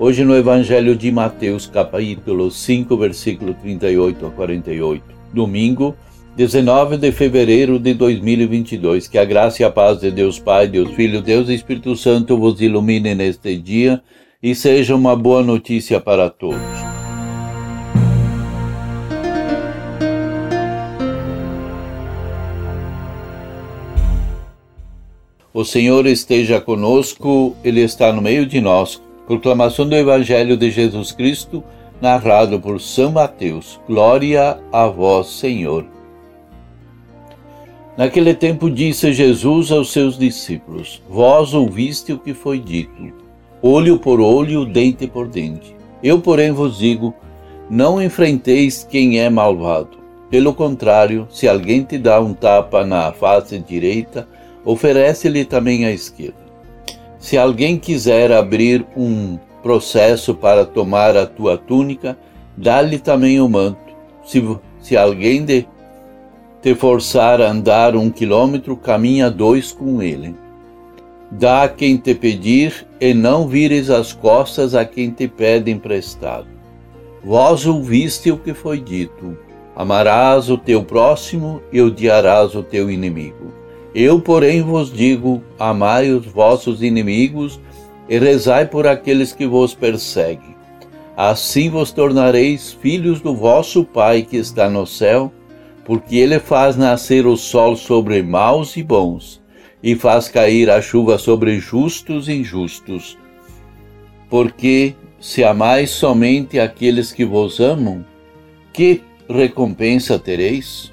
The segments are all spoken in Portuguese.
hoje no Evangelho de Mateus, capítulo 5, versículo 38 a 48. Domingo, 19 de fevereiro de 2022. Que a graça e a paz de Deus Pai, Deus Filho, Deus e Espírito Santo vos ilumine neste dia e seja uma boa notícia para todos. O Senhor esteja conosco, Ele está no meio de nós. Proclamação do Evangelho de Jesus Cristo, narrado por São Mateus. Glória a vós, Senhor. Naquele tempo disse Jesus aos seus discípulos: Vós ouviste o que foi dito, olho por olho, dente por dente. Eu, porém, vos digo: não enfrenteis quem é malvado. Pelo contrário, se alguém te dá um tapa na face direita, oferece-lhe também a esquerda. Se alguém quiser abrir um processo para tomar a tua túnica, dá-lhe também o manto. Se, se alguém de, te forçar a andar um quilômetro, caminha dois com ele. Dá a quem te pedir, e não vires as costas a quem te pede emprestado. Vós ouviste o que foi dito: amarás o teu próximo e odiarás o teu inimigo. Eu, porém, vos digo: amai os vossos inimigos e rezai por aqueles que vos perseguem. Assim vos tornareis filhos do vosso Pai que está no céu, porque ele faz nascer o sol sobre maus e bons, e faz cair a chuva sobre justos e injustos. Porque se amais somente aqueles que vos amam, que recompensa tereis?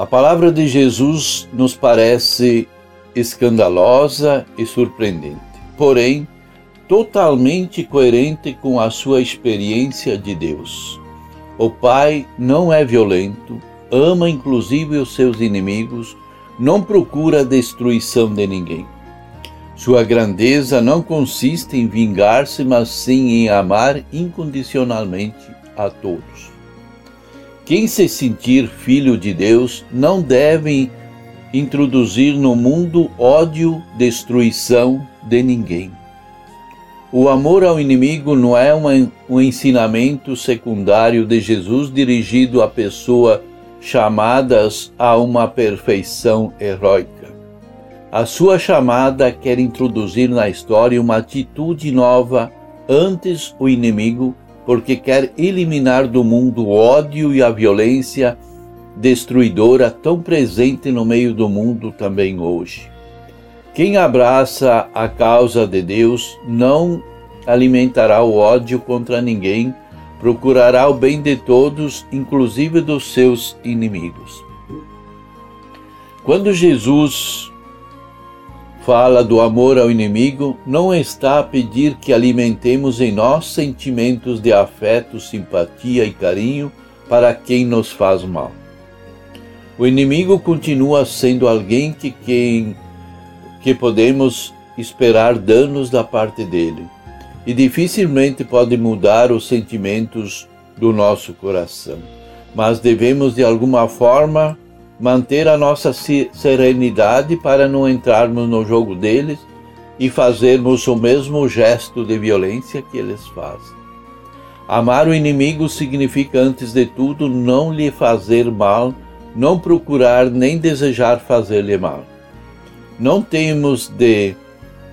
A palavra de Jesus nos parece escandalosa e surpreendente, porém totalmente coerente com a sua experiência de Deus. O Pai não é violento, ama inclusive os seus inimigos, não procura a destruição de ninguém. Sua grandeza não consiste em vingar-se, mas sim em amar incondicionalmente a todos. Quem se sentir filho de Deus não deve introduzir no mundo ódio, destruição de ninguém. O amor ao inimigo não é um ensinamento secundário de Jesus dirigido a pessoas chamadas a uma perfeição heróica. A sua chamada quer introduzir na história uma atitude nova antes o inimigo porque quer eliminar do mundo o ódio e a violência destruidora tão presente no meio do mundo também hoje. Quem abraça a causa de Deus não alimentará o ódio contra ninguém, procurará o bem de todos, inclusive dos seus inimigos. Quando Jesus fala do amor ao inimigo, não está a pedir que alimentemos em nós sentimentos de afeto, simpatia e carinho para quem nos faz mal. O inimigo continua sendo alguém que, quem, que podemos esperar danos da parte dele e dificilmente pode mudar os sentimentos do nosso coração. Mas devemos de alguma forma manter a nossa serenidade para não entrarmos no jogo deles e fazermos o mesmo gesto de violência que eles fazem. Amar o inimigo significa, antes de tudo, não lhe fazer mal, não procurar nem desejar fazer-lhe mal. Não temos de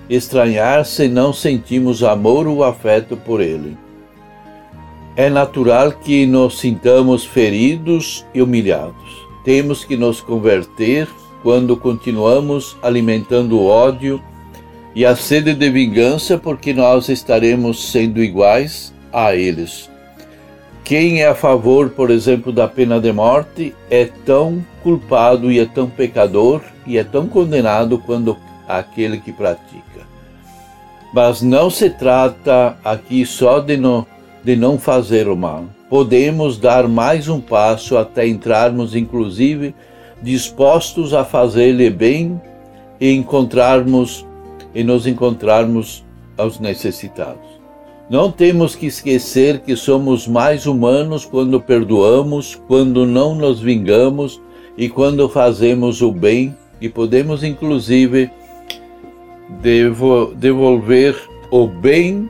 estranhar se não sentimos amor ou afeto por ele. É natural que nos sintamos feridos e humilhados. Temos que nos converter quando continuamos alimentando o ódio e a sede de vingança, porque nós estaremos sendo iguais a eles. Quem é a favor, por exemplo, da pena de morte é tão culpado e é tão pecador e é tão condenado quanto aquele que pratica. Mas não se trata aqui só de de não fazer o mal. Podemos dar mais um passo até entrarmos, inclusive, dispostos a fazer-lhe bem e encontrarmos e nos encontrarmos aos necessitados. Não temos que esquecer que somos mais humanos quando perdoamos, quando não nos vingamos e quando fazemos o bem, e podemos inclusive devolver o bem,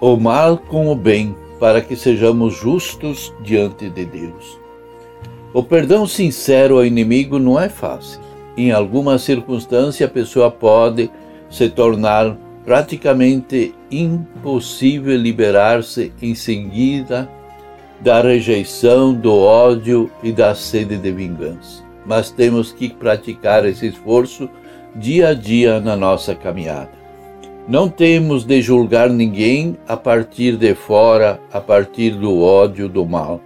o mal com o bem, para que sejamos justos diante de Deus. O perdão sincero ao inimigo não é fácil. Em alguma circunstância, a pessoa pode se tornar praticamente impossível liberar-se em seguida da rejeição, do ódio e da sede de vingança. Mas temos que praticar esse esforço dia a dia na nossa caminhada. Não temos de julgar ninguém a partir de fora, a partir do ódio, do mal.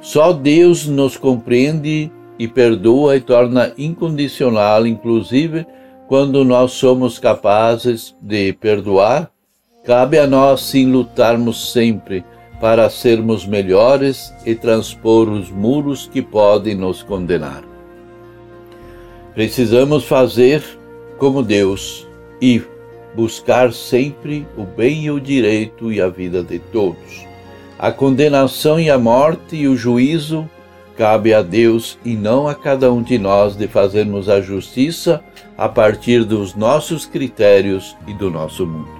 Só Deus nos compreende e perdoa e torna incondicional, inclusive quando nós somos capazes de perdoar, cabe a nós sim lutarmos sempre para sermos melhores e transpor os muros que podem nos condenar. Precisamos fazer como Deus e buscar sempre o bem e o direito e a vida de todos. A condenação e a morte e o juízo Cabe a Deus e não a cada um de nós de fazermos a justiça a partir dos nossos critérios e do nosso mundo.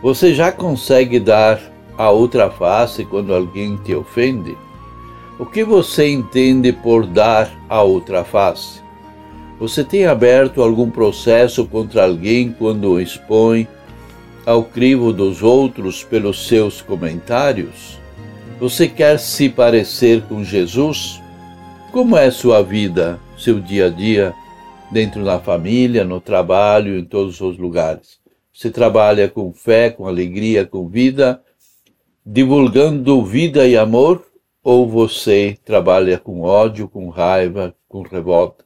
Você já consegue dar a outra face quando alguém te ofende? O que você entende por dar a outra face? Você tem aberto algum processo contra alguém quando expõe ao crivo dos outros pelos seus comentários? Você quer se parecer com Jesus? Como é sua vida, seu dia a dia, dentro da família, no trabalho, em todos os lugares? Você trabalha com fé, com alegria, com vida, divulgando vida e amor? Ou você trabalha com ódio, com raiva, com revoltas?